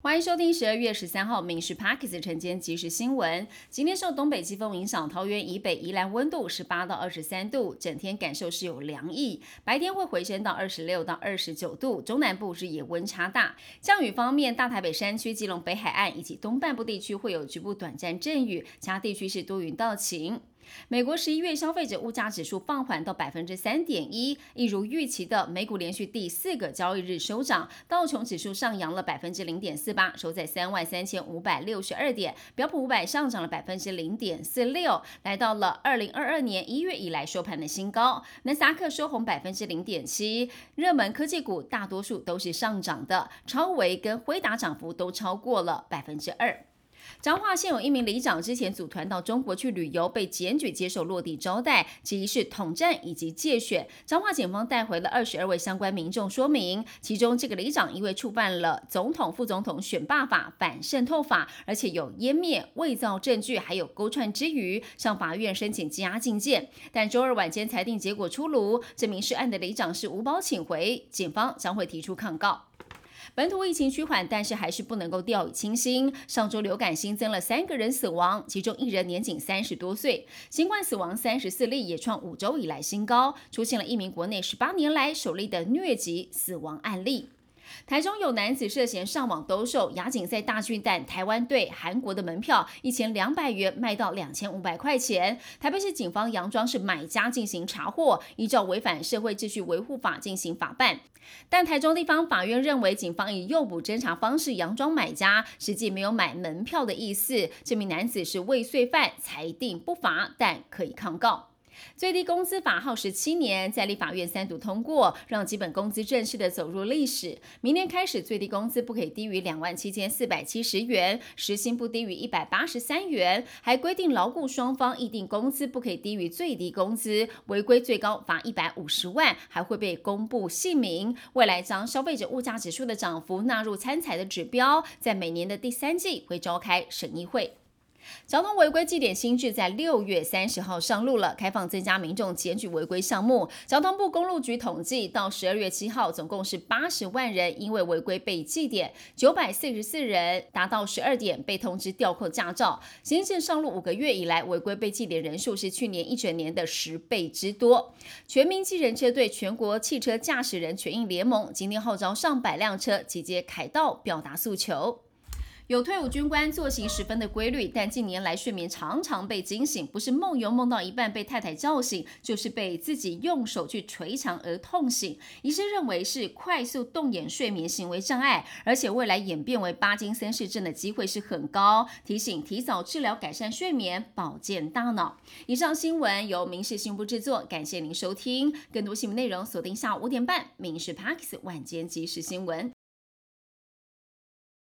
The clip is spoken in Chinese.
欢迎收听十二月十三号《民事 Parkes》晨间即时新闻。今天受东北季风影响，桃园以北、宜兰温度十八到二十三度，整天感受是有凉意，白天会回升到二十六到二十九度。中南部日夜温差大。降雨方面，大台北山区、基隆北海岸以及东半部地区会有局部短暂阵雨，其他地区是多云到晴。美国十一月消费者物价指数放缓到百分之三点一，一如预期的，美股连续第四个交易日收涨，道琼指数上扬了百分之零点四八，收在三万三千五百六十二点，标普五百上涨了百分之零点四六，来到了二零二二年一月以来收盘的新高。纳斯达克收红百分之零点七，热门科技股大多数都是上涨的，超维跟辉达涨幅都超过了百分之二。彰化县有一名里长之前组团到中国去旅游，被检举接受落地招待，其是统战以及借选。彰化警方带回了二十二位相关民众说明，其中这个里长因为触犯了总统、副总统选罢法、反渗透法，而且有湮灭、伪造证据，还有勾串之余，向法院申请羁押禁见。但周二晚间裁定结果出炉，这名涉案的里长是无保请回，警方将会提出抗告。本土疫情趋缓，但是还是不能够掉以轻心。上周流感新增了三个人死亡，其中一人年仅三十多岁。新冠死亡三十四例，也创五周以来新高，出现了一名国内十八年来首例的疟疾死亡案例。台中有男子涉嫌上网兜售亚锦赛大巨蛋台湾队韩国的门票，一千两百元卖到两千五百块钱。台北市警方佯装是买家进行查获，依照违反社会秩序维护法进行法办。但台中地方法院认为，警方以诱捕侦查方式佯装买家，实际没有买门票的意思。这名男子是未遂犯，裁定不罚，但可以抗告。最低工资法耗时七年，在立法院三读通过，让基本工资正式的走入历史。明年开始，最低工资不可以低于两万七千四百七十元，时薪不低于一百八十三元，还规定劳雇双方议定工资不可以低于最低工资，违规最高罚一百五十万，还会被公布姓名。未来将消费者物价指数的涨幅纳入参采的指标，在每年的第三季会召开审议会。交通违规记点新制在六月三十号上路了，开放增加民众检举违规项目。交通部公路局统计，到十二月七号，总共是八十万人因为违规被记点，九百四十四人达到十二点被通知吊扣驾照。新制上路五个月以来，违规被记点人数是去年一整年的十倍之多。全民机人车队全国汽车驾驶人权益联盟今天号召上百辆车集结凯道，表达诉求。有退伍军官作息十分的规律，但近年来睡眠常常被惊醒，不是梦游梦到一半被太太叫醒，就是被自己用手去捶墙而痛醒。医生认为是快速动眼睡眠行为障碍，而且未来演变为巴金森氏症的机会是很高。提醒提早治疗，改善睡眠，保健大脑。以上新闻由民事新闻部制作，感谢您收听。更多新闻内容锁定下午五点半《民事 Parks 晚间即时新闻》。